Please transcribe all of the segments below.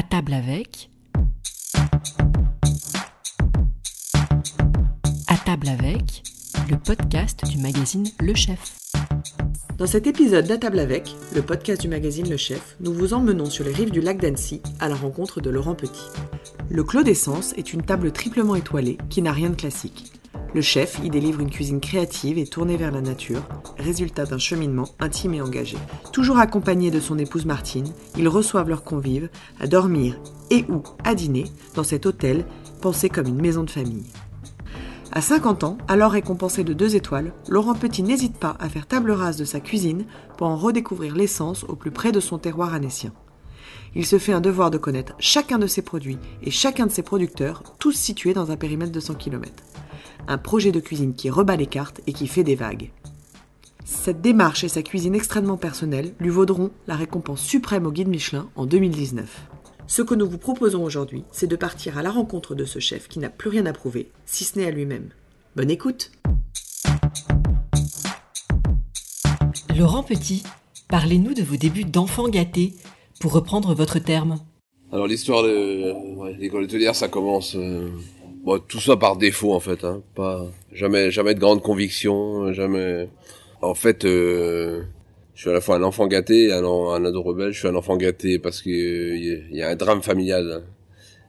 À table avec. À table avec, le podcast du magazine Le Chef. Dans cet épisode d'À table avec, le podcast du magazine Le Chef, nous vous emmenons sur les rives du lac d'Annecy à la rencontre de Laurent Petit. Le Clos d'Essence est une table triplement étoilée qui n'a rien de classique. Le chef y délivre une cuisine créative et tournée vers la nature, résultat d'un cheminement intime et engagé. Toujours accompagné de son épouse Martine, ils reçoivent leurs convives à dormir et ou à dîner dans cet hôtel pensé comme une maison de famille. À 50 ans, alors récompensé de deux étoiles, Laurent Petit n'hésite pas à faire table rase de sa cuisine pour en redécouvrir l'essence au plus près de son terroir annécien. Il se fait un devoir de connaître chacun de ses produits et chacun de ses producteurs, tous situés dans un périmètre de 100 km un projet de cuisine qui rebat les cartes et qui fait des vagues. Cette démarche et sa cuisine extrêmement personnelle lui vaudront la récompense suprême au guide Michelin en 2019. Ce que nous vous proposons aujourd'hui, c'est de partir à la rencontre de ce chef qui n'a plus rien à prouver, si ce n'est à lui-même. Bonne écoute Laurent Petit, parlez-nous de vos débuts d'enfant gâté, pour reprendre votre terme. Alors l'histoire de l'école hôtelière, ça commence euh, Bon, tout ça par défaut en fait, hein. Pas jamais jamais de grande conviction, jamais. En fait, euh, je suis à la fois un enfant gâté un, ado rebelle. Je suis un enfant gâté parce que il y, a un drame familial.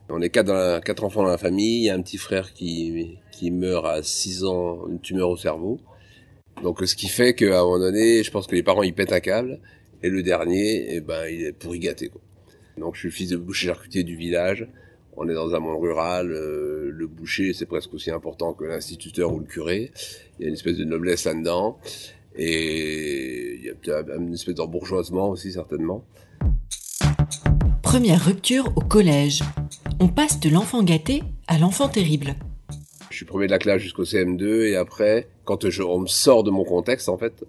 On est quatre, dans quatre enfants dans la famille. Il y a un petit frère qui qui meurt à 6 ans, une tumeur au cerveau. Donc ce qui fait qu'à un moment donné, je pense que les parents ils pètent un câble et le dernier, eh ben il est pourri gâté. Quoi. Donc je suis le fils de boucher charcutier du village on est dans un monde rural, euh, le boucher c'est presque aussi important que l'instituteur ou le curé. Il y a une espèce de noblesse là-dedans. Et il y a une espèce d'embourgeoisement aussi certainement. Première rupture au collège. On passe de l'enfant gâté à l'enfant terrible. Je suis premier de la classe jusqu'au CM2 et après, quand je, on me sort de mon contexte en fait,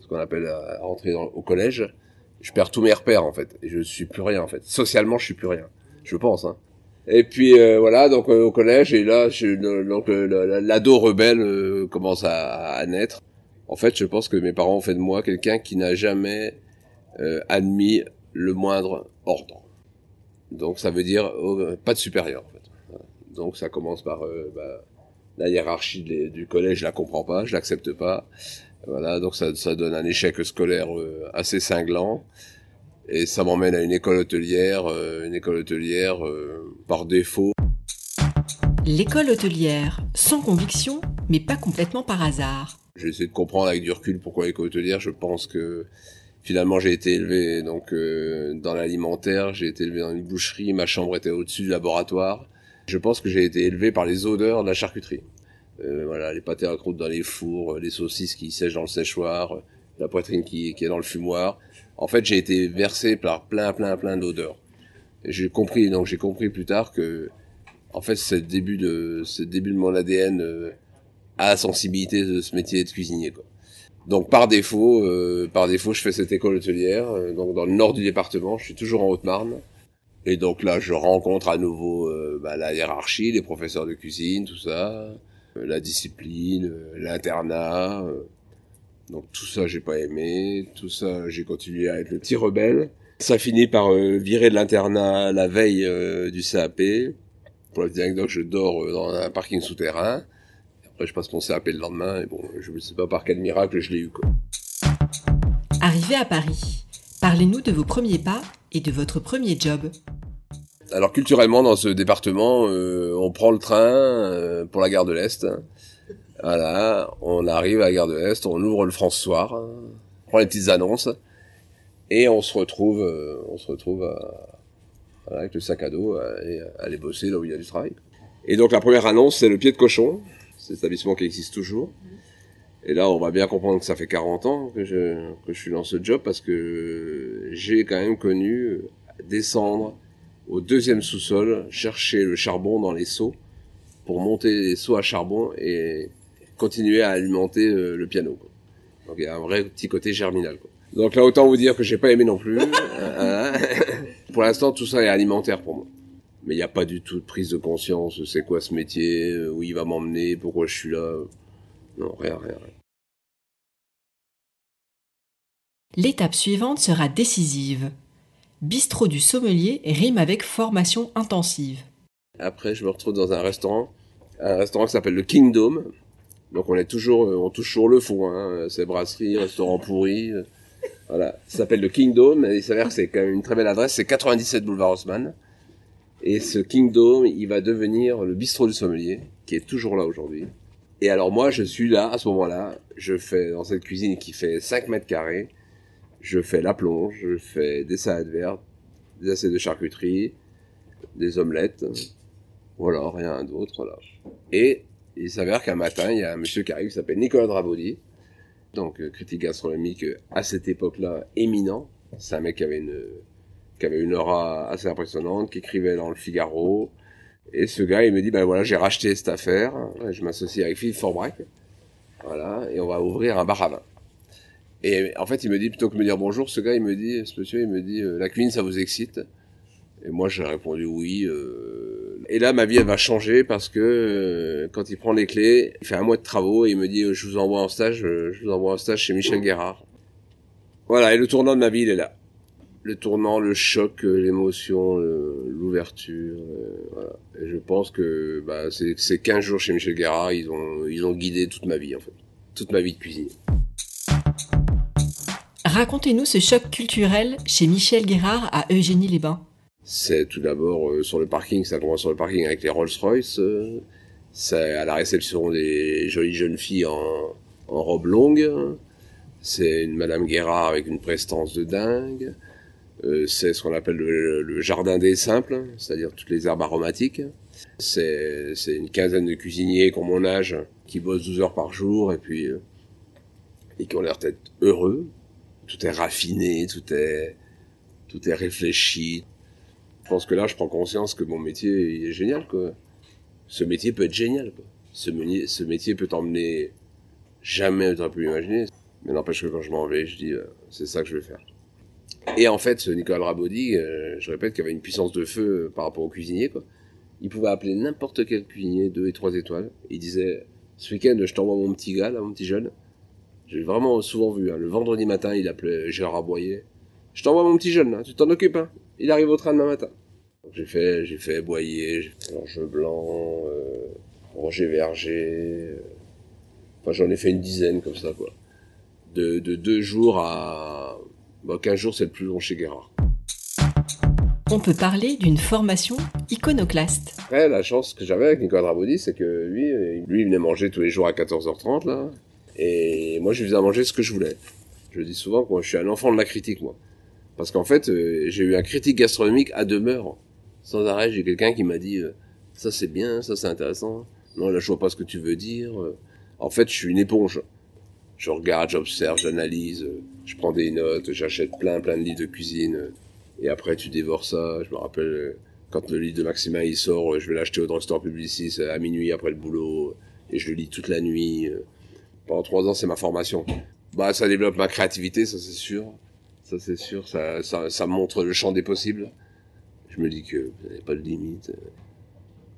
ce qu'on appelle euh, rentrer au collège, je perds tous mes repères en fait. Et je suis plus rien en fait. Socialement, je suis plus rien. Je pense. Hein. Et puis euh, voilà, donc euh, au collège et là, je, donc euh, l'ado rebelle commence à, à, naître. En fait, je pense que mes parents ont fait de moi quelqu'un qui n'a jamais admis le moindre ordre. Donc ça veut dire pas de supérieur. En fait. Donc ça commence par bah, la hiérarchie du collège, je la comprends pas, je l'accepte pas. Voilà, donc ça, ça donne un échec scolaire assez cinglant et ça m'emmène à une école hôtelière, euh, une école hôtelière euh, par défaut. L'école hôtelière, sans conviction, mais pas complètement par hasard. J'ai essayé de comprendre avec du recul pourquoi l'école hôtelière. Je pense que finalement j'ai été élevé donc euh, dans l'alimentaire, j'ai été élevé dans une boucherie, ma chambre était au-dessus du laboratoire. Je pense que j'ai été élevé par les odeurs de la charcuterie. voilà, les pâtés à croûte dans les fours, les saucisses qui sèchent dans le séchoir, la poitrine qui, qui est dans le fumoir en fait, j'ai été versé par plein, plein, plein d'odeurs. J'ai compris, donc j'ai compris plus tard que, en fait, c'est le début de, c'est le début de mon ADN euh, à la sensibilité de ce métier de cuisinier. Quoi. Donc par défaut, euh, par défaut, je fais cette école hôtelière, euh, donc dans le nord du département. Je suis toujours en Haute-Marne. Et donc là, je rencontre à nouveau bah, la hiérarchie, les professeurs de cuisine, tout ça, la discipline, l'internat. Donc tout ça, j'ai pas aimé. Tout ça, j'ai continué à être le petit rebelle. Ça finit par euh, virer de l'internat la veille euh, du CAP. Pour la petite anecdote, je dors euh, dans un parking souterrain. Après, je passe mon CAP le lendemain. Et bon, je ne sais pas par quel miracle je l'ai eu. Quoi. Arrivé à Paris, parlez-nous de vos premiers pas et de votre premier job. Alors culturellement, dans ce département, on prend le train pour la gare de l'Est. Voilà, on arrive à la gare de l'Est, on ouvre le François, on prend les petites annonces, et on se retrouve, euh, on se retrouve avec le sac à dos et aller bosser là où il y a du travail. Et donc la première annonce, c'est le pied de cochon, cet établissement qui existe toujours. Et là, on va bien comprendre que ça fait 40 ans que je, que je suis dans ce job parce que j'ai quand même connu descendre au deuxième sous-sol, chercher le charbon dans les seaux pour monter les seaux à charbon et continuer à alimenter euh, le piano. Quoi. Donc il y a un vrai petit côté germinal. Quoi. Donc là, autant vous dire que j'ai pas aimé non plus. Hein. pour l'instant, tout ça est alimentaire pour moi. Mais il n'y a pas du tout de prise de conscience. C'est quoi ce métier euh, Où il va m'emmener Pourquoi je suis là Non, rien, rien, rien. L'étape suivante sera décisive. bistrot du sommelier rime avec formation intensive. Après, je me retrouve dans un restaurant, un restaurant qui s'appelle le Kingdom. Donc on est toujours, on touche toujours le fond. Hein. C'est brasserie, restaurant pourri. Voilà, ça s'appelle le Kingdom. Et il s'avère que c'est quand même une très belle adresse. C'est 97 boulevard Haussmann. Et ce Kingdom, il va devenir le bistrot du sommelier, qui est toujours là aujourd'hui. Et alors moi, je suis là, à ce moment-là, je fais dans cette cuisine qui fait 5 mètres carrés, je fais la plonge, je fais des salades vertes, des assiettes de charcuterie, des omelettes, voilà, rien d'autre, voilà. Et il s'avère qu'un matin, il y a un monsieur qui arrive qui s'appelle Nicolas Drabaudy, donc euh, critique gastronomique euh, à cette époque-là éminent. C'est un mec qui avait une qui avait une aura assez impressionnante, qui écrivait dans le Figaro. Et ce gars, il me dit, ben voilà, j'ai racheté cette affaire, je m'associe avec Philippe Forbrac, voilà, et on va ouvrir un bar à vin. Et en fait, il me dit, plutôt que de me dire bonjour, ce gars, il me dit, ce monsieur, il me dit, euh, la cuisine, ça vous excite? Et moi, j'ai répondu oui. Et là, ma vie, elle va changer parce que euh, quand il prend les clés, il fait un mois de travaux et il me dit, je vous envoie en stage, euh, je vous envoie en stage chez Michel Guérard. Voilà, et le tournant de ma vie, il est là le tournant, le choc, euh, l'émotion, l'ouverture. Euh, voilà. Et je pense que bah, ces 15 jours chez Michel Guérard, ils ont, ils ont guidé toute ma vie, en fait. Toute ma vie de cuisine. Racontez-nous ce choc culturel chez Michel Guérard à Eugénie-les-Bains. C'est tout d'abord euh, sur le parking, ça commence sur le parking avec les Rolls-Royce. c'est à la réception des jolies jeunes filles en, en robe longue. C'est une Madame Guérard avec une prestance de dingue. Euh, c'est ce qu'on appelle le, jardin des simples, c'est-à-dire toutes les herbes aromatiques. C'est, une quinzaine de cuisiniers ont mon âge, qui bossent 12 heures par jour et puis euh, et qui ont l'air d'être heureux. Tout est raffiné, tout est tout est réfléchi. Je pense que là, je prends conscience que mon métier est génial. Ce métier peut être génial. Ce, métier, peut t'emmener jamais tu pu imaginer. Mais n'empêche que quand je m'en vais, je dis, euh, c'est ça que je vais faire. Et en fait, ce Nicolas Rabaudy, euh, je répète qu'il avait une puissance de feu euh, par rapport au cuisinier. Il pouvait appeler n'importe quel cuisinier, deux et trois étoiles. Il disait, ce week-end, je t'envoie mon petit gars, mon petit jeune. J'ai vraiment souvent vu. Hein. Le vendredi matin, il appelait Gérard Aboyer. Je t'envoie mon petit jeune, tu t'en occupes. Hein. Il arrive au train demain matin. J'ai fait, j'ai fait Boyer, j'ai fait Blanc, euh, Roger Verger. Euh... Enfin, j'en ai fait une dizaine comme ça, quoi. De, de deux jours à bah, 15 jours, c'est le plus long chez Guérard. On peut parler d'une formation iconoclaste. Après, la chance que j'avais avec Nicolas Drabaudy, c'est que lui, lui, il venait manger tous les jours à 14h30, là. Et moi, je lui faisais manger ce que je voulais. Je dis souvent que moi, je suis un enfant de la critique, moi. Parce qu'en fait, euh, j'ai eu un critique gastronomique à demeure. Sans arrêt, j'ai quelqu'un qui m'a dit, euh, ça c'est bien, ça c'est intéressant. Non, là, je vois pas ce que tu veux dire. Euh, en fait, je suis une éponge je regarde, j'observe, j'analyse, je prends des notes, j'achète plein plein de livres de cuisine et après tu dévores ça. Je me rappelle quand le livre de Maximin il sort, je vais l'acheter au drugstore Publicis à minuit après le boulot et je le lis toute la nuit. Pendant trois ans, c'est ma formation. Bah, ça développe ma créativité, ça c'est sûr. Ça c'est sûr, ça, ça, montre le champ des possibles. Je me dis que n'y a pas de limite.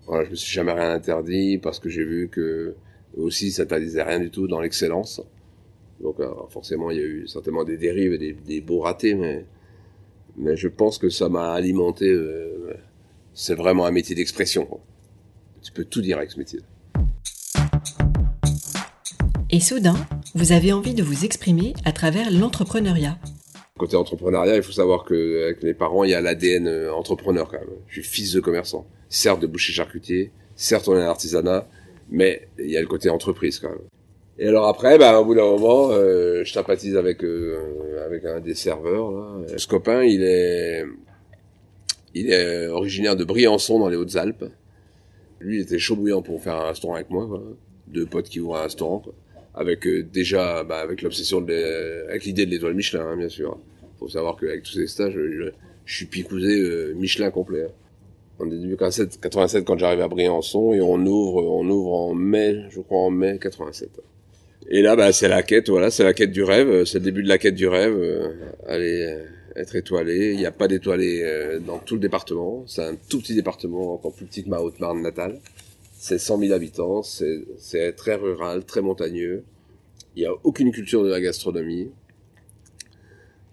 Voilà, je me suis jamais rien interdit parce que j'ai vu que aussi ça t'interdisait rien du tout dans l'excellence. Donc euh, forcément, il y a eu certainement des dérives et des, beaux ratés, mais, mais je pense que ça m'a alimenté. Euh, c'est vraiment un métier d'expression. Tu peux tout dire avec ce métier. Et soudain, vous avez envie de vous exprimer à travers l'entrepreneuriat. Côté entrepreneuriat, il faut savoir que avec mes parents, il y a l'ADN euh, entrepreneur quand même. Je suis fils de commerçant, certes de boucher charcutier, certes on est un artisanat, mais il y a le côté entreprise quand même. Et alors après, bah, au bout d'un moment, euh, je sympathise avec euh, avec un des serveurs. Là. Ce copain, il est il est originaire de Briançon dans les Hautes-Alpes. Lui, il était chaud bouillant pour faire un restaurant avec moi. Quoi. Deux potes qui ouvrent un restaurant. Quoi. Avec euh, déjà, bah, avec l'obsession de avec l'idée de l'étoile Michelin, hein, bien sûr. Faut savoir qu'avec tous ces stages, je, suis picousé Michelin complet. Hein. En début 87, 87 quand j'arrive à Briançon et on ouvre, on ouvre en mai, je crois en mai 87. Et là, bah, c'est la quête, voilà, c'est la quête du rêve, c'est le début de la quête du rêve. Euh, aller euh, être étoilé. Il n'y a pas d'étoilé euh, dans tout le département. C'est un tout petit département, encore plus petit que ma Haute-Marne natale. C'est 100 000 habitants, c'est très rural, très montagneux. Il n'y a aucune culture de la gastronomie.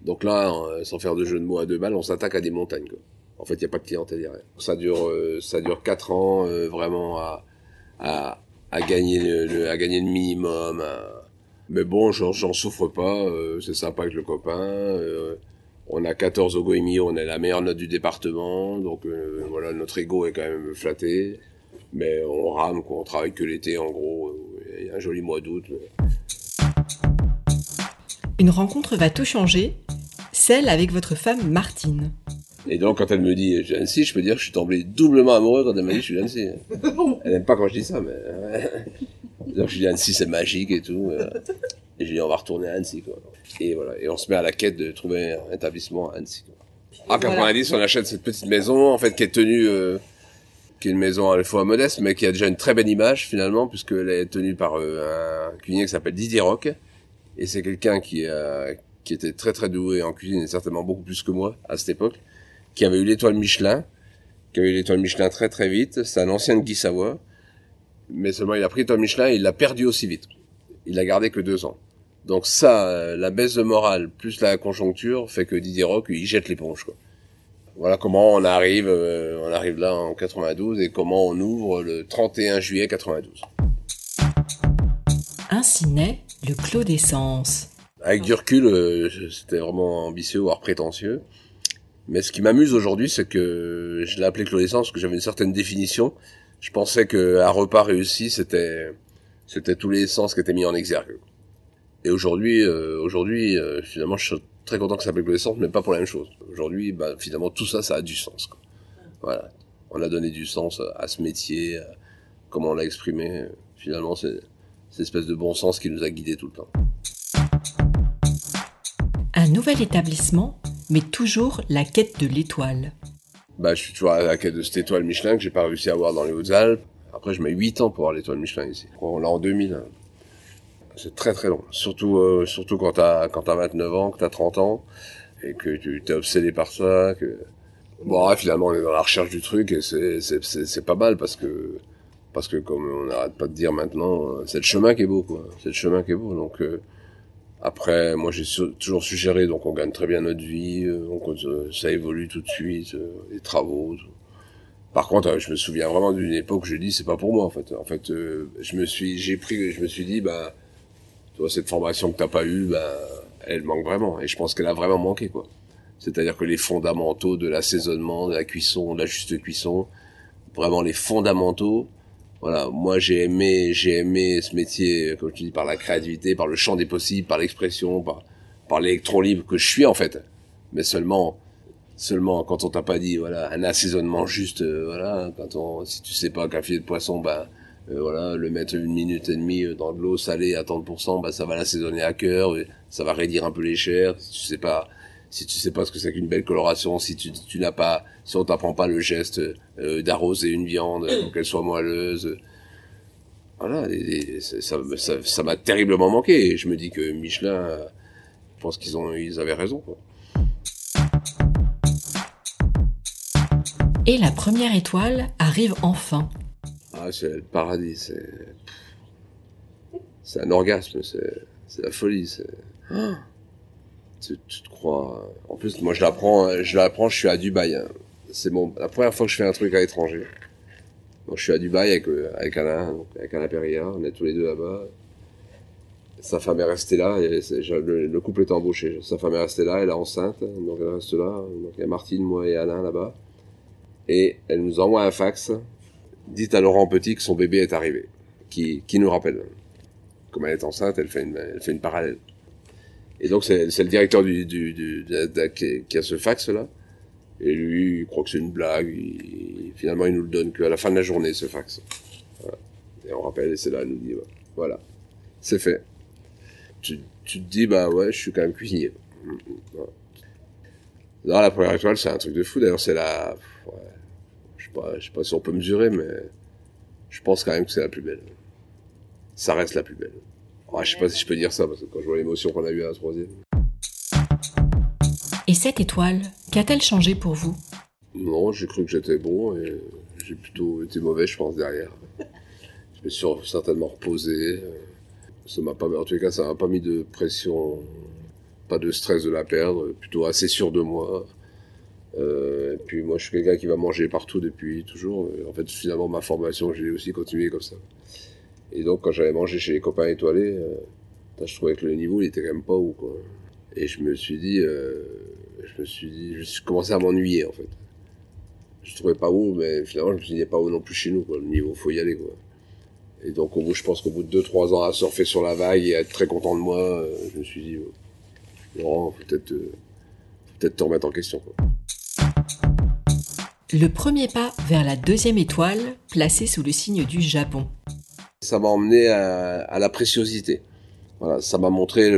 Donc là, euh, sans faire de jeu de mots à deux balles, on s'attaque à des montagnes. En fait, il n'y a pas de clientèle derrière. Ça dure, euh, ça dure quatre ans euh, vraiment à gagner le, à gagner le minimum. Mais bon, j'en souffre pas. c'est sympa avec le copain. on a 14 au Goemio, on est la meilleure note du département. Donc voilà, notre ego est quand même flatté. Mais on rame, quoi. on travaille que l'été en gros. Il y a un joli mois d'août. Une rencontre va tout changer, celle avec votre femme Martine. Et donc, quand elle me dit je suis je peux dire que je suis tombé doublement amoureux quand elle m'a dit je suis Annecy. Elle n'aime pas quand je dis ça, mais. donc, je dis Annecy, c'est magique et tout. Et je dis on va retourner à Annecy, quoi. Et voilà. Et on se met à la quête de trouver un établissement à Annecy, En 90, on achète cette petite maison, en fait, qui est tenue, euh, qui est une maison à la fois modeste, mais qui a déjà une très belle image, finalement, puisqu'elle est tenue par euh, un cuisinier qui s'appelle Didier Rock et c'est quelqu'un qui, a, qui était très très doué en cuisine et certainement beaucoup plus que moi à cette époque, qui avait eu l'étoile Michelin, qui avait eu l'étoile Michelin très très vite. C'est un ancien de Guy mais seulement il a pris l'étoile Michelin et il l'a perdu aussi vite. Il l'a gardé que deux ans. Donc ça, la baisse de morale plus la conjoncture fait que Didier Rock, il jette l'éponge. Quoi. Voilà comment on arrive, euh, on arrive là en 92 et comment on ouvre le 31 juillet 92. Ainsi naît le clos d'essence. Avec du recul, euh, c'était vraiment ambitieux, voire prétentieux. Mais ce qui m'amuse aujourd'hui, c'est que je l'ai appelé clos d'essence parce que j'avais une certaine définition. Je pensais que un repas réussi, c'était c'était tous les sens qui étaient mis en exergue. Et aujourd'hui, euh, aujourd'hui, finalement, je très content que ça s'appelle clos d'essence, mais pas pour la même chose. Aujourd'hui, bah, finalement, tout ça, ça a du sens. Quoi. Voilà, on a donné du sens à ce métier, comment on l'a exprimé. Finalement, c'est cette espèce de bon sens qui nous a guidés tout le temps. Un nouvel établissement, mais toujours la quête de l'étoile. Bah, je suis toujours à la quête de cette étoile Michelin que j'ai pas réussi à avoir dans les Hautes-Alpes. Après, je mets 8 ans pour avoir l'étoile Michelin ici. On l'a en 2000. C'est très très long. Surtout, euh, surtout quand t'as, quand t'as 29 ans, que t'as 30 ans, et que tu t'es obsédé par ça, que, bon, finalement, on est dans la recherche du truc, et c'est, c'est, c'est pas mal parce que, parce que comme on n'arrête pas de dire maintenant, euh, c'est le chemin qui est beau, quoi. C'est le chemin qui est beau. Donc euh, après, moi j'ai toujours suggéré, donc on gagne très bien notre vie, euh, ça évolue tout de suite, les travaux. Par contre, je me souviens vraiment d'une époque où je dis c'est pas pour moi en fait. En fait, je me suis, j'ai pris, je me suis dit bah, toi cette formation que t'as pas eue, bah, elle manque vraiment. Et je pense qu'elle a vraiment manqué quoi. C'est-à-dire que les fondamentaux de l'assaisonnement, de la cuisson, de la juste cuisson, vraiment les fondamentaux, voilà, moi j'ai aimé, j'ai aimé ce métier, comme tu dis, par la créativité, par le champ des possibles, par l'expression, par, par l'électron libre que je suis en fait. Mais seulement, seulement quand on t'a pas dit, voilà, un assaisonnement juste, euh, voilà, quand on, si tu sais pas qu'un filet de poisson, ben, voilà, le mettre une minute et demie euh, dans de l'eau salée à 30%, bah, ça va l'assaisonner à cœur, ça va réduire un peu les chairs. Si tu sais pas, si tu sais pas ce que c'est qu'une belle coloration, si tu, tu n'as pas, si on t'apprend pas le geste euh, d'arroser une viande pour qu'elle soit moelleuse, voilà, ça, ça, ça m'a terriblement manqué. Et je me dis que Michelin, je pense qu'ils ont, ils avaient raison. Et la première étoile arrive enfin. Ah, c'est le paradis, c'est, c'est un orgasme, c'est, c'est la folie, c'est. Ah tu, te crois. En plus, moi, je l'apprends, je l'apprends, je suis à Dubaï. Hein. C'est bon, la première fois que je fais un truc à l'étranger. Donc, je suis à Dubaï avec, euh, avec Alain, donc, avec Alain Perrier, on est tous les deux là-bas. Sa femme est restée là, et le, couple est embauché. Sa femme est restée là, elle est enceinte, donc elle reste là. Donc il y a Martine, moi et Alain là-bas. Et elle nous envoie un fax. Dites à Laurent Petit que son bébé est arrivé. Qui, qui nous rappelle. Comme elle est enceinte, elle fait une, elle fait une parallèle. Et donc c'est le directeur du, du, du qui, a ce fax là. Et lui, il croit que c'est une blague. finalement, il nous le donne qu'à la fin de la journée, ce fax. Et on rappelle, et c'est là, il nous dit, voilà, c'est fait. Tu, tu, te dis, bah ouais, je suis quand même cuisinier. Là, la première étoile, c'est un truc de fou. D'ailleurs, c'est la... Ouais, je sais pas, je sais pas si on peut mesurer, mais je pense quand même que c'est la plus belle. Ça reste la plus belle. Oh, je sais pas si je peux dire ça, parce que quand je vois l'émotion qu'on a eue à la troisième. Et cette étoile, qu'a-t-elle changé pour vous? Non, j'ai cru que j'étais bon et j'ai plutôt été mauvais, je pense, derrière. Je me suis certainement reposé. Ça m'a pas, en tout cas, ça m'a pas mis de pression pas de stress de la perdre, plutôt assez sûr de moi. Euh, puis moi, je suis quelqu'un qui va manger partout depuis toujours. En fait, finalement, ma formation, j'ai aussi continué comme ça. Et donc, quand j'avais mangé chez les copains étoilés, euh, je trouvais que le niveau, il était quand même pas haut, quoi. Et je me suis dit, euh, je me suis dit, je commencé à m'ennuyer, en fait. Je trouvais pas haut, mais finalement, je me suis dit, il pas haut non plus chez nous, quoi. Le niveau, faut y aller, quoi. Et donc, au bout, je pense qu'au bout de 2-3 ans à surfer sur la vague et à être très content de moi, euh, je me suis dit, Laurent, peut-être, euh, peut-être te remettre en question, quoi. Le premier pas vers la deuxième étoile, placée sous le signe du Japon. Ça m'a emmené à, la préciosité. Voilà, ça m'a montré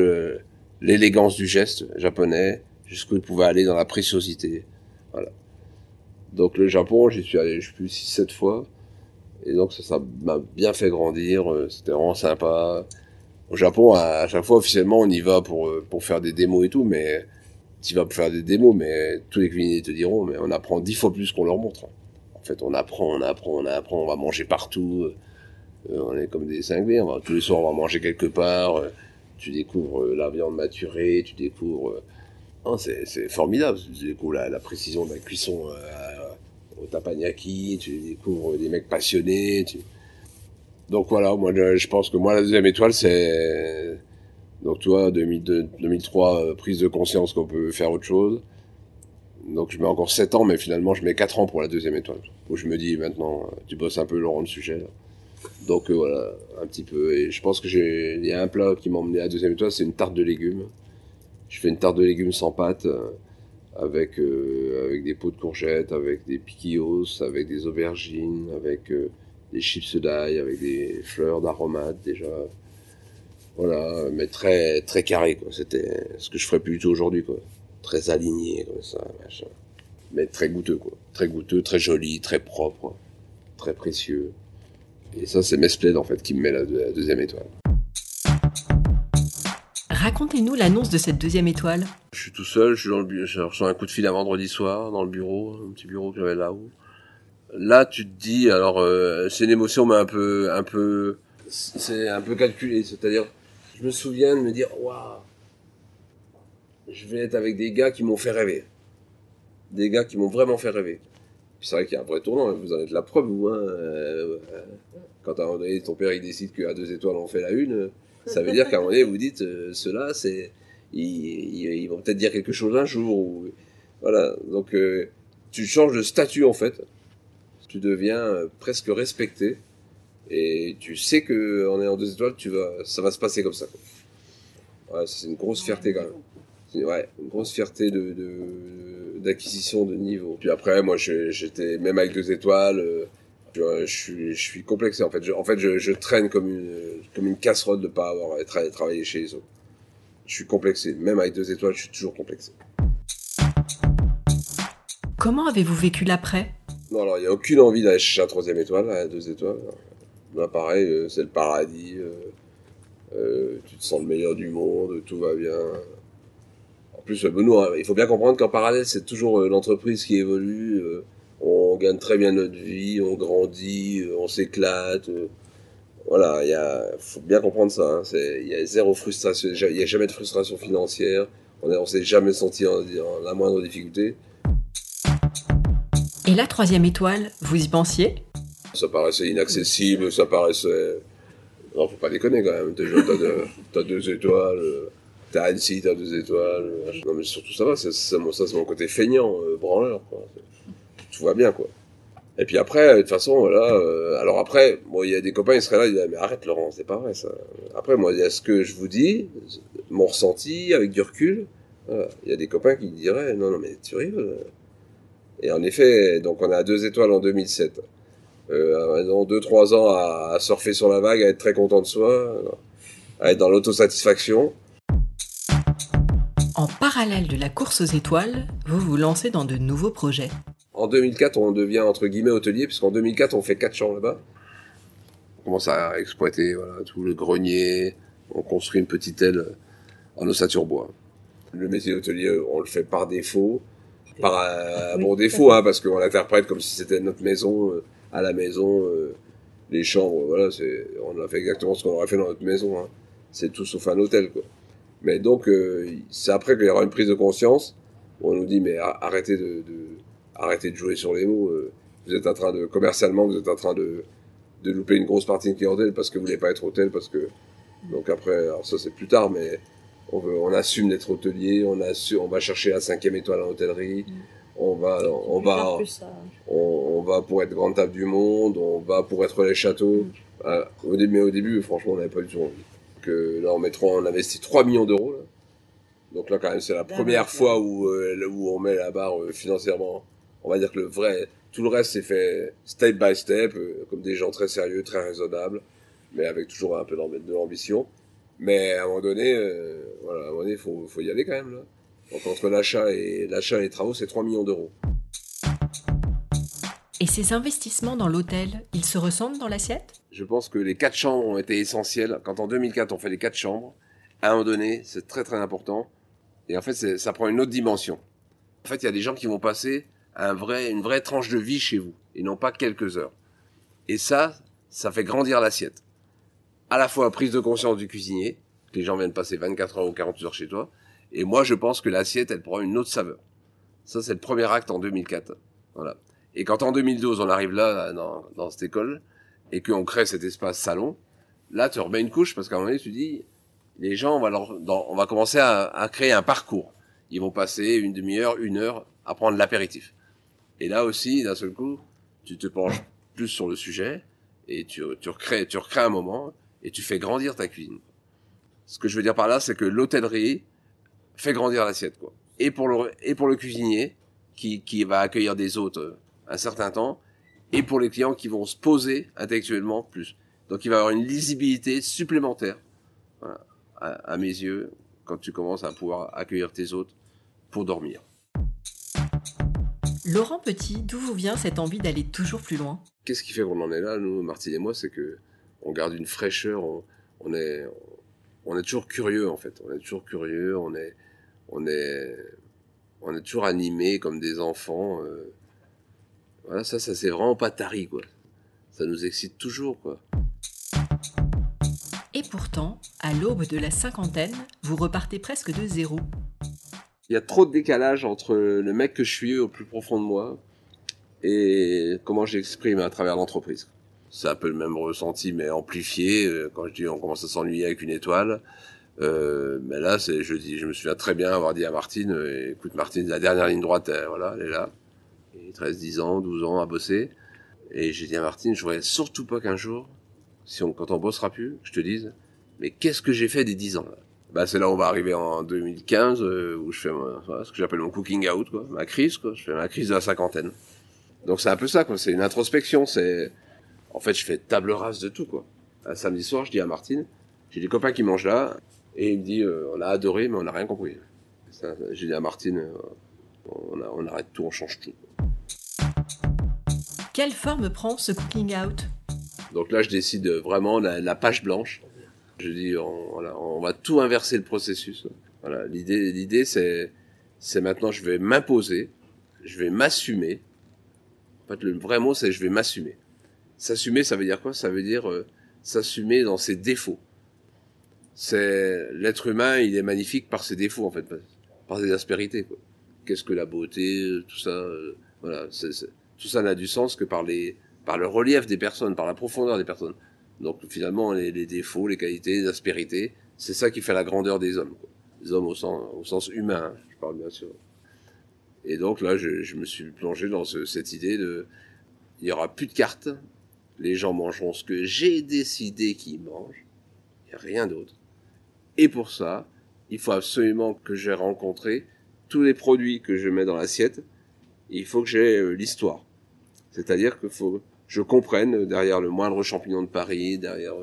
l'élégance du geste japonais, jusqu'où il pouvait aller dans la préciosité. Voilà. Donc le Japon, j'y suis allé, je suis 6-7 fois. Et donc ça, m'a bien fait grandir, euh, c'était vraiment sympa. Au Japon, à, chaque fois, officiellement, on y va pour, euh, pour faire des démos et tout, mais tu vas faire des démos, mais tous les cuisiniers te diront, mais on apprend dix fois plus qu'on leur montre. En fait, on apprend, on apprend, on apprend, on va manger partout. Euh, on est comme des cinglés, tous les soirs on va manger quelque part. Euh, tu découvres euh, la viande maturée, tu découvres... C'est formidable, tu découvres la, précision de la cuisson au tapanyaki, tu découvres des mecs passionnés. Donc voilà, moi je pense que moi la deuxième étoile c'est donc, tu vois, 2002, 2003, euh, prise de conscience qu'on peut faire autre chose. Donc, je mets encore 7 ans, mais finalement, je mets 4 ans pour la deuxième étoile. Où je me dis, maintenant, euh, tu bosses un peu, Laurent, le sujet. Donc, euh, voilà, un petit peu. Et je pense que j'ai, y a un plat qui m'a emmené à la deuxième étoile, c'est une tarte de légumes. Je fais une tarte de légumes sans pâte, avec, avec des pots de courgettes, avec des piquillos, avec des aubergines, avec des chips d'ail, avec des fleurs d'aromates, déjà voilà, mais très très carré quoi. C'était ce que je ferais plus du tout aujourd'hui quoi. Très aligné comme ça, machin. Mais très goûteux quoi. Très goûteux, très joli, très propre, très précieux. Et ça c'est Mespled en fait qui me met la, deuxième étoile. Racontez-nous l'annonce de cette deuxième étoile. Je suis tout seul, je suis dans le bureau, je reçois un coup de fil un vendredi soir dans le bureau, un petit bureau que j'avais là-haut. Là, tu te dis, alors euh, c'est une émotion mais un peu, un peu, c'est un peu calculé, c'est-à-dire je me souviens de me dire, waouh, je vais être avec des gars qui m'ont fait rêver. Des gars qui m'ont vraiment fait rêver. C'est vrai qu'il y a un vrai tournant, hein. vous en êtes la preuve, vous. Hein, euh, quand à un moment donné, ton père il décide qu'à deux étoiles on fait la une, ça veut dire qu'à un moment donné, vous dites, euh, ceux-là, c'est, ils, vont peut-être dire quelque chose un jour. voilà, donc euh, tu changes de statut en fait. Tu deviens presque respecté et tu sais que en en deux étoiles, tu vas, ça va se passer comme ça. Ouais, c'est une grosse fierté quand même. Ouais, une grosse fierté de, d'acquisition de, niveau. Puis après, moi, j'étais même avec deux étoiles. Euh, je, suis, je suis complexé en fait. Je, en fait, je, traîne comme une, comme une casserole de pas avoir travaillé chez les autres. Je suis complexé. Même avec deux étoiles, je suis toujours complexé. Comment avez-vous vécu l'après? Non, alors il n'y a aucune envie d'aller chercher la troisième étoile, à deux étoiles. Bah, pareil, euh, c'est le paradis. Euh, euh, tu te sens le meilleur du monde, tout va bien. En plus, nous, il faut bien comprendre qu'en parallèle, c'est toujours l'entreprise qui évolue. on gagne très bien notre vie, on grandit, on s'éclate. voilà, il faut bien comprendre ça. Hein. il y a zéro frustration, il n'y a jamais de frustration financière. On ne s'est jamais senti en, en la moindre difficulté. Et la troisième étoile, vous y pensiez? Ça paraissait inaccessible, ça paraissait... Non, faut pas déconner quand même. T'as deux, étoiles, t'as Annecy, t'as deux étoiles. Non, mais surtout ça va, c'est, ça, c'est mon côté feignant, euh, branleur. Quoi. Tout va bien, quoi. Et puis après, de toute façon, voilà. Euh, alors après, bon, il y a des copains, ils seraient là, ils disent, mais arrête Laurent, c'est pas vrai ça. Après, moi, il y a ce que je vous dis, mon ressenti, avec du recul. Il y a des copains qui diraient, non, non, mais tu rigoles. Et en effet, donc on a deux étoiles en 2007 euh, dans 2-3 ans à, surfer sur la vague, à être très content de soi, à être dans l'autosatisfaction. En parallèle de la course aux étoiles, vous vous lancez dans de nouveaux projets. En 2004, on devient entre guillemets hôtelier, puisqu'en 2004, on fait 4 champs là-bas. On commence à exploiter voilà, tout le grenier, on construit une petite aile en ossature bois. Le métier d'hôtelier, on le fait par défaut, par un bon défaut, hein, parce qu'on l'interprète comme si c'était notre maison. Euh, à la maison, euh, les chambres, voilà, c'est, on a fait exactement ce qu'on aurait fait dans notre maison. Hein. C'est tout sauf un hôtel, quoi. Mais donc, euh, c'est après qu'il y aura une prise de conscience où on nous dit, mais arrêtez de, arrêtez de jouer sur les mots. Euh, vous êtes en train de, commercialement, vous êtes en train de, de louper une grosse partie de clientèle parce que vous voulez pas être hôtel, parce que, donc après, alors ça c'est plus tard, mais on, veut, on assume d'être hôtelier, on, assume, on va chercher la cinquième étoile en hôtellerie, mm. On va, on va, on, va pour être grande table du monde, on va pour être les châteaux. Mm. Euh, au début, mais au début, franchement, on n'avait pas du tout envie. Que là, on met on investit 3 millions d'euros. Donc là, quand même, c'est la première fois où, euh, où on met la barre euh, financièrement. On va dire que le vrai, tout le reste c'est fait step by step, euh, comme des gens très sérieux, très raisonnables, mais avec toujours un peu de l'ambition. Mais à un moment donné, voilà, à un moment donné, faut, faut y aller quand même là. Donc entre l'achat et l'achat et les travaux, c'est 3 millions d'euros. Et ces investissements dans l'hôtel, ils se ressentent dans l'assiette? Je pense que les quatre chambres ont été essentielles. Quand en 2004 on fait les quatre chambres, à un moment donné, c'est très très important. Et en fait, ça prend une autre dimension. En fait, il y a des gens qui vont passer un vrai, une vraie tranche de vie chez vous, et non pas quelques heures. Et ça, ça fait grandir l'assiette. À la fois prise de conscience du cuisinier, que les gens viennent passer 24 heures ou 40 heures chez toi, et moi je pense que l'assiette, elle prend une autre saveur. Ça, c'est le premier acte en 2004. Voilà. Et quand en 2012 on arrive là dans, dans cette école et qu'on crée cet espace salon, là tu remets une couche parce qu'à un moment donné tu dis les gens on va leur, on va commencer à, à, créer un parcours. Ils vont passer une demi-heure, une heure à prendre l'apéritif. Et là aussi d'un seul coup tu te penches plus sur le sujet et tu, tu recrées tu recrées un moment et tu fais grandir ta cuisine. Ce que je veux dire par là c'est que l'hôtellerie fait grandir l'assiette quoi. Et pour le et pour le cuisinier qui, qui va accueillir des hôtes un certain temps, et pour les clients qui vont se poser intellectuellement plus. Donc il va y avoir une lisibilité supplémentaire, voilà, à, mes yeux, quand tu commences à pouvoir accueillir tes hôtes pour dormir. Laurent Petit, d'où vous vient cette envie d'aller toujours plus loin? Qu'est-ce qui fait qu'on en est là, nous, Martine et moi C'est que on garde une fraîcheur, on, est, on est toujours curieux en fait. On est toujours curieux, on est, on est, on est toujours animé comme des enfants. Euh, voilà, ça, ça c'est vraiment pas tari, quoi. Ça nous excite toujours, quoi. Et pourtant, à l'aube de la cinquantaine, vous repartez presque de zéro. Il y a trop de décalage entre le mec que je suis au plus profond de moi et comment j'exprime à travers l'entreprise. C'est un peu le même ressenti, mais amplifié. Euh, quand je dis on commence à s'ennuyer avec une étoile, euh, mais là, c'est, je dis, je me souviens très bien avoir dit à Martine, euh, écoute Martine, la dernière ligne droite, voilà, elle est là. 13, 10 ans, 12 ans à bosser. Et j'ai dit à Martine, je voudrais surtout pas qu'un jour, si on, quand on bossera plus, je te dise, mais qu'est-ce que j'ai fait des 10 ans là? Bah, c'est là où on va arriver en 2015, euh, où je fais ce que j'appelle mon cooking out, quoi, ma crise, quoi. Je fais ma crise de la cinquantaine. Donc c'est un peu ça, quoi. C'est une introspection. C'est, en fait, je fais table rase de tout, quoi. Un samedi soir, je dis à Martine, j'ai des copains qui mangent là, et il me dit, euh, on a adoré, mais on n'a rien compris. J'ai dit à Martine, euh, on, on, arrête tout, on change tout. Quelle forme prend ce cooking out? Donc là, je décide vraiment la, la page blanche. Je dis, on, on, va tout inverser le processus. Voilà, l'idée, l'idée, c'est, c'est maintenant, je vais m'imposer, je vais m'assumer. En fait, le vrai mot, c'est je vais m'assumer. S'assumer, ça veut dire quoi? Ça veut dire euh, s'assumer dans ses défauts. C'est l'être humain, il est magnifique par ses défauts en fait, par ses aspérités. Qu'est-ce que la beauté, tout ça. Euh, voilà, c'est, tout ça n'a du sens que par les, par le relief des personnes, par la profondeur des personnes. Donc finalement, les, défauts, les qualités, les aspérités, c'est ça qui fait la grandeur des hommes. Quoi. Les hommes au sens, au sens humain, hein, je parle bien sûr. Et donc là, je, je me suis plongé dans ce, cette idée de, il y aura plus de cartes, les gens mangeront ce que j'ai décidé qu'ils mangent, il n'y a rien d'autre. Et pour ça, il faut absolument que j'ai rencontré tous les produits que je mets dans l'assiette, il faut que j'ai euh, l'histoire. C'est-à-dire faut je comprenne derrière le moindre champignon de Paris, derrière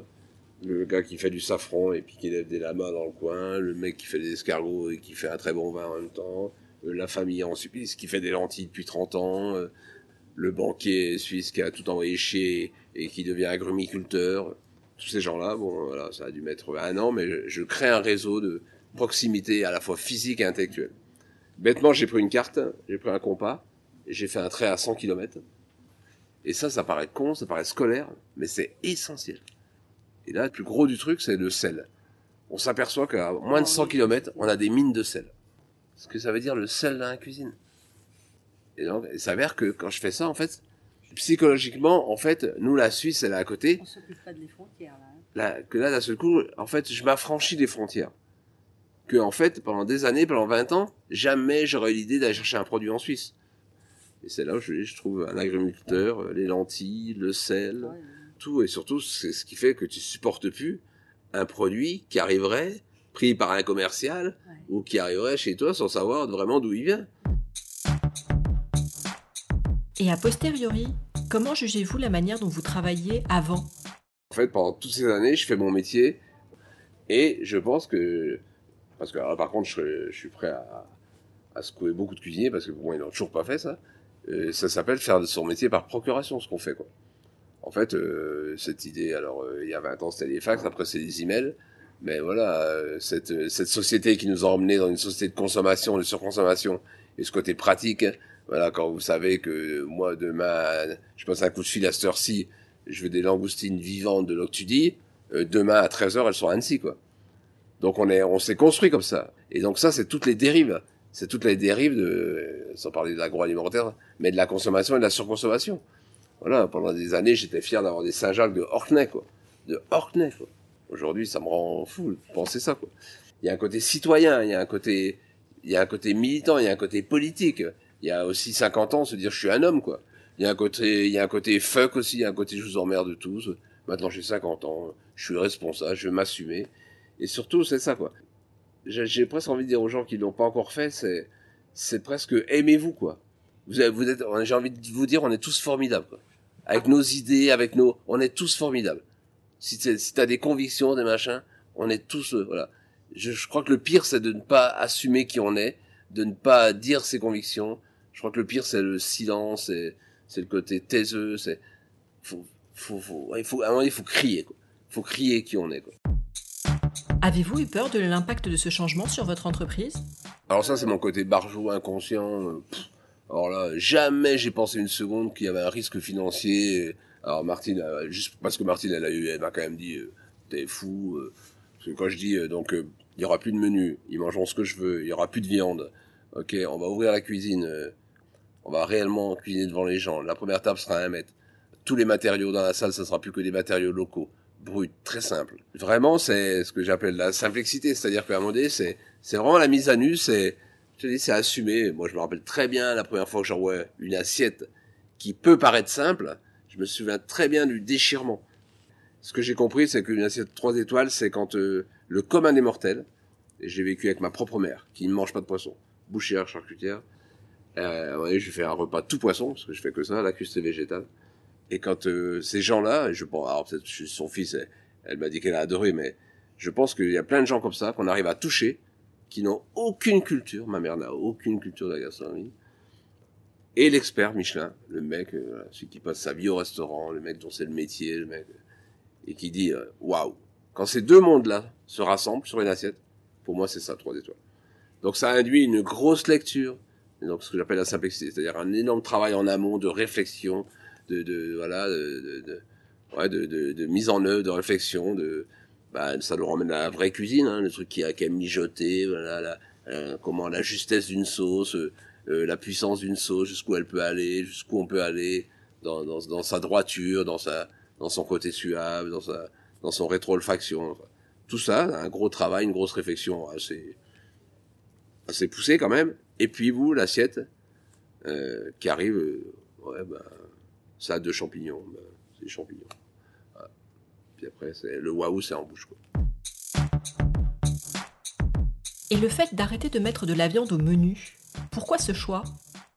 le gars qui fait du safran et qui lève des lamas dans le coin, le mec qui fait des escargots et qui fait un très bon vin en même temps, euh, la famille en Suisse qui fait des lentilles depuis 30 ans, euh, le banquier suisse qui a tout envoyé chier et qui devient agrumiculteur. Tous ces gens-là, bon, voilà, ça a dû mettre un an, mais je, crée un réseau de proximité à la fois physique et intellectuelle. Bêtement, j'ai pris une carte, j'ai pris un compas, j'ai fait un trait à 100 km. Et ça, ça paraît con, ça paraît scolaire, mais c'est essentiel. Et là, le plus gros du truc, c'est le sel. on s'aperçoit qu'à moins de 100 km, on a des mines de sel. Ce que ça veut dire le sel dans la cuisine. Et donc, il s'avère que quand je fais ça, en fait, psychologiquement, en fait, nous, la Suisse, elle est à côté. On s'occupe pas des frontières, là. hein. Là, que là, d'un seul coup, en fait, je m'affranchis des frontières. Que, en fait, pendant des années, pendant 20 ans, jamais j'aurais eu l'idée d'aller chercher un produit en Suisse. Et c'est là où je, je trouve un agriculteur, euh, les lentilles, le sel, Ouais, tout. Et surtout, c'est ce qui fait que tu supportes plus un produit qui arriverait, pris par un commercial, ouais. ou qui arriverait chez toi sans savoir vraiment d'où il vient. Et a posteriori, comment jugez-vous la manière dont vous travailliez avant? En fait, pendant toutes ces années, je fais mon métier et je pense que parce que alors, par contre, je, suis prêt à, à secouer beaucoup de cuisiniers parce que pour moi, ils n'ont toujours pas fait ça. Euh, ça s'appelle faire son métier par procuration, ce qu'on fait quoi. En fait, euh, cette idée, alors euh, il y a 20 ans, c'était les fax, après c'est les emails. Mais voilà, cette, cette société qui nous a emmenés dans une société de consommation, de surconsommation, et ce côté pratique, voilà, quand vous savez que moi, demain, je passe un coup de fil à cette heure-ci, je veux des langoustines vivantes de l'Octudie, euh, demain à 13h, elles sont à Annecy, quoi. Donc on est, on s'est construit comme ça. Et donc ça, c'est toutes les dérives. C'est toutes les dérives de, sans parler de l'agroalimentaire, mais de la consommation et de la surconsommation. Voilà, pendant des années, j'étais fier d'avoir des Saint-Jacques de Orkney, quoi. De Orkney, quoi. Aujourd'hui, ça me rend fou de penser ça, quoi. Il y a un côté citoyen, il y a un côté, il y a un côté militant, il y a un côté politique. Il y a aussi 50 ans, se dire je suis un homme, quoi. Il y a un côté, il y a un côté fuck aussi, il y a un côté je vous emmerde tous. Maintenant, j'ai 50 ans, je suis responsable, je vais m'assumer. Et surtout, c'est ça, quoi. J'ai presque envie de dire aux gens qui l'ont pas encore fait, c'est, c'est presque aimez-vous, quoi. Vous, vous êtes, j'ai envie de vous dire, on est tous formidables. Avec nos idées, avec nos, on est tous formidables. Si t'es- si t'as des convictions, des machins, on est tous, euh, voilà. Je crois que le pire, c'est de ne pas assumer qui on est, de ne pas dire ses convictions. Je crois que le pire, c'est le silence, c'est, c'est le côté taiseux, c'est, faut, faut, faut, ouais, il faut, à un moment, il faut crier, quoi. Faut crier qui on est, quoi. Avez-vous eu peur de l'impact de ce changement sur votre entreprise? Alors ça, c'est mon côté barjou, inconscient. euh, pff. Alors là, jamais j'ai pensé une seconde qu'il y avait un risque financier. Alors Martine, euh, juste parce que Martine, elle a eu, elle m'a quand même dit, euh, t'es fou. euh. parce que quand je dis, euh, donc, il y aura plus de menu, ils mangeront ce que je veux, il y aura plus de viande. Ok, on va ouvrir la cuisine, on va réellement cuisiner devant les gens. La première table sera à un mètre. Tous les matériaux dans la salle, ça sera plus que des matériaux locaux, bruts, très simples. Vraiment, c'est ce que j'appelle la simplexité, c'est-à-dire qu'à un moment donné, c'est, vraiment la mise à nu, c'est, je dis, c'est assumé. Moi, je me rappelle très bien la première fois que j'envoie une assiette qui peut paraître simple. Je me souviens très bien du déchirement. Ce que j'ai compris, c'est qu'une assiette 3 étoiles, c'est quand euh, le commun des mortels, et j'ai vécu avec ma propre mère, qui ne mange pas de poisson, bouchère, charcutière, euh, je fais un repas tout poisson, parce que je fais que ça, la cuisse végétale. Et quand euh, ces gens-là, je pense, alors peut-être son fils, elle, m'a dit qu'elle a adoré, mais je pense qu'il y a plein de gens comme ça qu'on arrive à toucher, qui n'ont aucune culture, ma mère n'a aucune culture de la gastronomie, et l'expert Michelin, le mec, euh, celui qui passe sa vie au restaurant, le mec dont c'est le métier, le mec, et qui dit euh, waouh. Quand ces deux mondes-là se rassemblent sur une assiette, pour moi c'est ça trois étoiles. Donc ça induit une grosse lecture, donc ce que j'appelle la simplicité, c'est-à-dire un énorme travail en amont de réflexion, de, voilà, de, de, mise en œuvre, de réflexion, de bah, ça nous ramène à la vraie cuisine, hein, le truc qui a, qui a mijoté, voilà, la, euh, comment la justesse d'une sauce, euh, euh, la puissance d'une sauce, jusqu'où elle peut aller, jusqu'où on peut aller dans, dans, sa droiture, dans sa dans son côté suave, dans sa dans son rétro-olfaction. tout ça, un gros travail, une grosse réflexion assez assez poussée quand même. Et puis vous, l'assiette euh, qui arrive, euh, ouais, ben, ça a deux champignons, ben, c'est des champignons. Voilà. Puis après, c'est le waouh, c'est en bouche. Quoi. Et le fait d'arrêter de mettre de la viande au menu, pourquoi ce choix?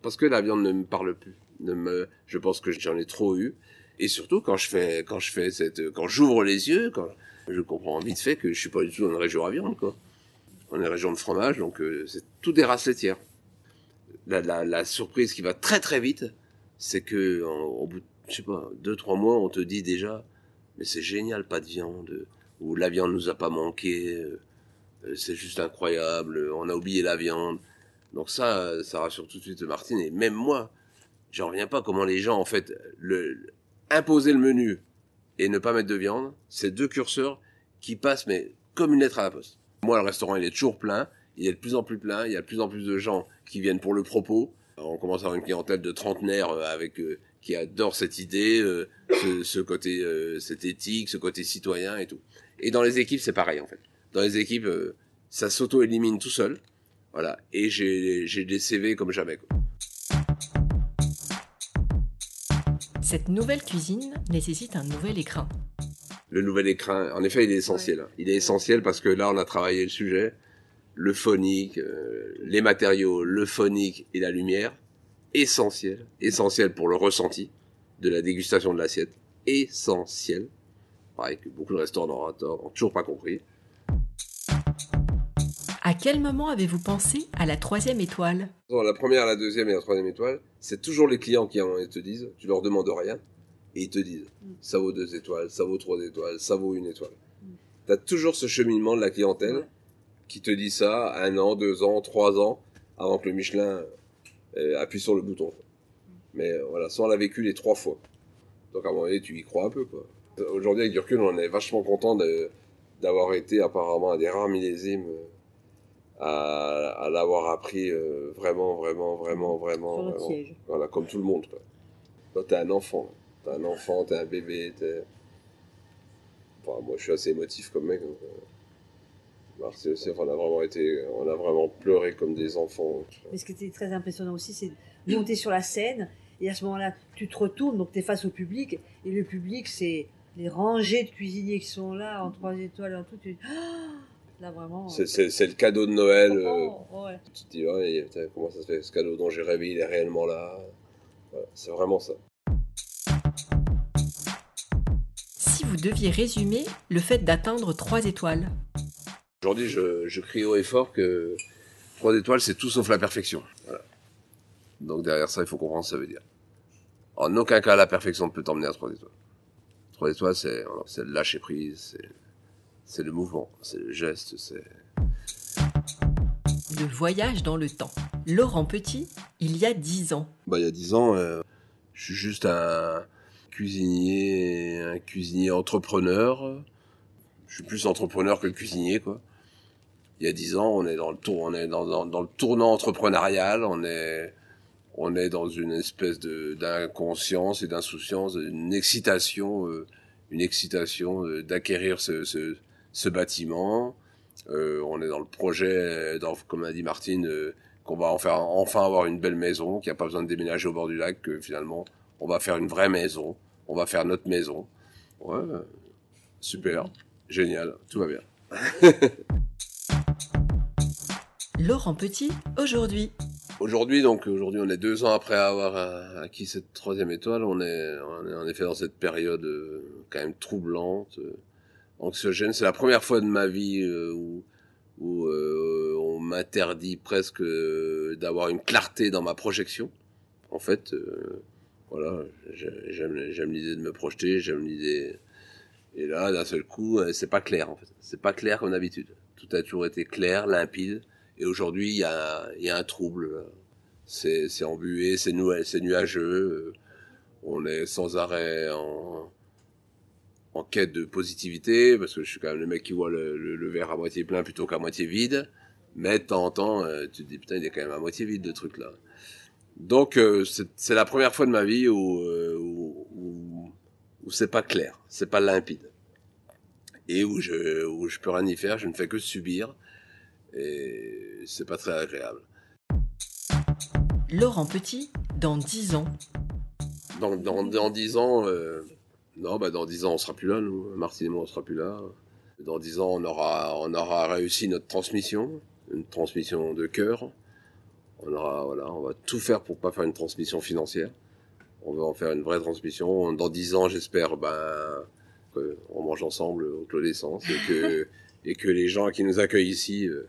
Parce que la viande ne me parle plus. Ne me, je pense que j'en ai trop eu. Et surtout quand je fais, quand je fais cette, quand j'ouvre les yeux, quand je comprends vite fait que je suis pas du tout dans une région à viande, quoi. On est région de fromage, donc euh, c'est tout des races laitières. La, surprise qui va très très vite, c'est que au bout, de, je sais pas, deux trois mois, on te dit déjà, mais c'est génial, pas de viande, ou la viande nous a pas manqué, euh, euh, c'est juste incroyable, on a oublié la viande. Donc ça, euh, ça rassure tout de suite Martine. Et même moi, j'en reviens pas comment les gens, en fait, le, imposer le menu et ne pas mettre de viande, c'est deux curseurs qui passent, mais comme une lettre à la poste. Moi, le restaurant, il est toujours plein. Il est de plus en plus plein. Il y a de plus en plus de gens qui viennent pour le propos. On commence à avoir une clientèle de trentenaires euh, avec euh, qui adore cette idée, euh, ce, ce, côté, cette éthique, ce côté citoyen et tout. Et dans les équipes, c'est pareil en fait. Dans les équipes, ça s'auto-élimine tout seul. Voilà. Et j'ai des CV comme jamais. Quoi. Cette nouvelle cuisine nécessite un nouvel écrin. Le nouvel écrin, en effet, il est essentiel. Il est essentiel parce que là, on a travaillé le sujet le phonique, euh, les matériaux, le phonique et la lumière, essentiel, essentiel pour le ressenti de la dégustation de l'assiette, essentiel. Pareil que beaucoup de restaurants n'ont toujours pas compris. À quel moment avez-vous pensé à la troisième étoile? La première, la deuxième et la troisième étoile, c'est toujours les clients qui te disent, tu leur demandes rien, et ils te disent, ça vaut deux étoiles, ça vaut trois étoiles, ça vaut une étoile. Tu as toujours ce cheminement de la clientèle qui te dit ça un an, deux ans, trois ans avant que le Michelin euh, appuie sur le bouton. Mais euh, voilà, ça on l'a vécu les trois fois. Donc à un moment donné, tu y crois un peu quoi. Aujourd'hui avec du recul, on est vachement content d'avoir été apparemment un des rares millésimes euh, à, à l'avoir appris vraiment, vraiment, vraiment, vraiment. Voilà, comme tout le monde. Quoi. Toi, t'es un enfant. T'es un enfant, t'es un bébé. Es... Enfin, moi, je suis assez émotif comme mec. Donc, on a vraiment été, on a vraiment pleuré comme des enfants. Mais ce qui était très impressionnant aussi, c'est de monter sur la scène et à ce moment-là, tu te retournes, donc tu es face au public et le public, c'est les rangées de cuisiniers qui sont là en trois étoiles, en tout. Tu... Ah là vraiment. C'est, le cadeau de Noël. Oh, oh, ouais. Tu te dis, ouais, comment ça se fait Ce cadeau dont j'ai rêvé, il est réellement là. c'est vraiment ça. Si vous deviez résumer le fait d'atteindre trois étoiles, Aujourd'hui, je, je, crie haut et fort que trois étoiles, c'est tout sauf la perfection. Voilà. Donc derrière ça, il faut comprendre ce que ça veut dire. En aucun cas, la perfection ne peut t'emmener à trois étoiles. Trois étoiles, c'est le lâcher prise, c'est le mouvement, c'est le geste, c'est... Le voyage dans le temps. Laurent Petit, il y a dix ans. Bah, il y a dix ans, euh, je suis juste un cuisinier, un cuisinier entrepreneur. Je suis plus entrepreneur que cuisinier, quoi il y a dix ans, on est dans le tour, on est dans, dans, dans, le tournant entrepreneurial, on est, on est dans une espèce de d'inconscience et d'insouciance, une excitation, euh, une excitation euh, d'acquérir ce, ce, ce, bâtiment. Euh, on est dans le projet, dans, comme a dit Martine, euh, qu'on va en enfin avoir une belle maison, qu'il n'y a pas besoin de déménager au bord du lac, que finalement on va faire une vraie maison, on va faire notre maison. Ouais, super, génial, tout va bien. Laurent Petit, aujourd'hui. Aujourd'hui, donc, aujourd'hui, on est deux ans après avoir euh, acquis cette troisième étoile. On est, en effet dans cette période euh, quand même troublante, euh, anxiogène. C'est la première fois de ma vie où, on m'interdit presque d'avoir une clarté dans ma projection. En fait, voilà, j'aime, j'aime l'idée de me projeter, j'aime l'idée. Et là, d'un seul coup, c'est pas clair. En fait, c'est pas clair comme d'habitude. Tout a toujours été clair, limpide. Et aujourd'hui, il y a, y a, un trouble. C'est, c'est embué, c'est, nuageux. On est sans arrêt en, en quête de positivité, parce que je suis quand même le mec qui voit le, le, verre à moitié plein plutôt qu'à moitié vide. Mais de temps en temps, euh, tu te dis, putain, il est quand même à moitié vide, le truc là. Donc, euh, c'est, c'est la première fois de ma vie où, euh, où, où, où c'est pas clair, c'est pas limpide. Et où je, où je peux rien y faire, je ne fais que subir et c'est pas très agréable. Laurent Petit, dans 10 ans. Dans, dans, dans 10 ans, euh, non, bah dans 10 ans, on sera plus là, nous. Martine et moi, on sera plus là. Dans 10 ans, on aura, on aura réussi notre transmission, une transmission de cœur. On aura, voilà, on va tout faire pour pas faire une transmission financière. On va en faire une vraie transmission. Dans 10 ans, j'espère, ben, qu'on mange ensemble au Clos d'Essence et que, et que les gens qui nous accueillent ici, euh,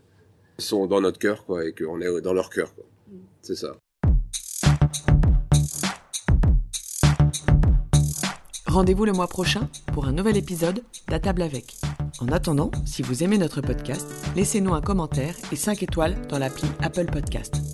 sont dans notre cœur, quoi, et qu'on est dans leur cœur, quoi. Mm. C'est ça. Rendez-vous le mois prochain pour un nouvel épisode d'À table avec. En attendant, si vous aimez notre podcast, laissez-nous un commentaire et 5 étoiles dans l'appli Apple Podcast.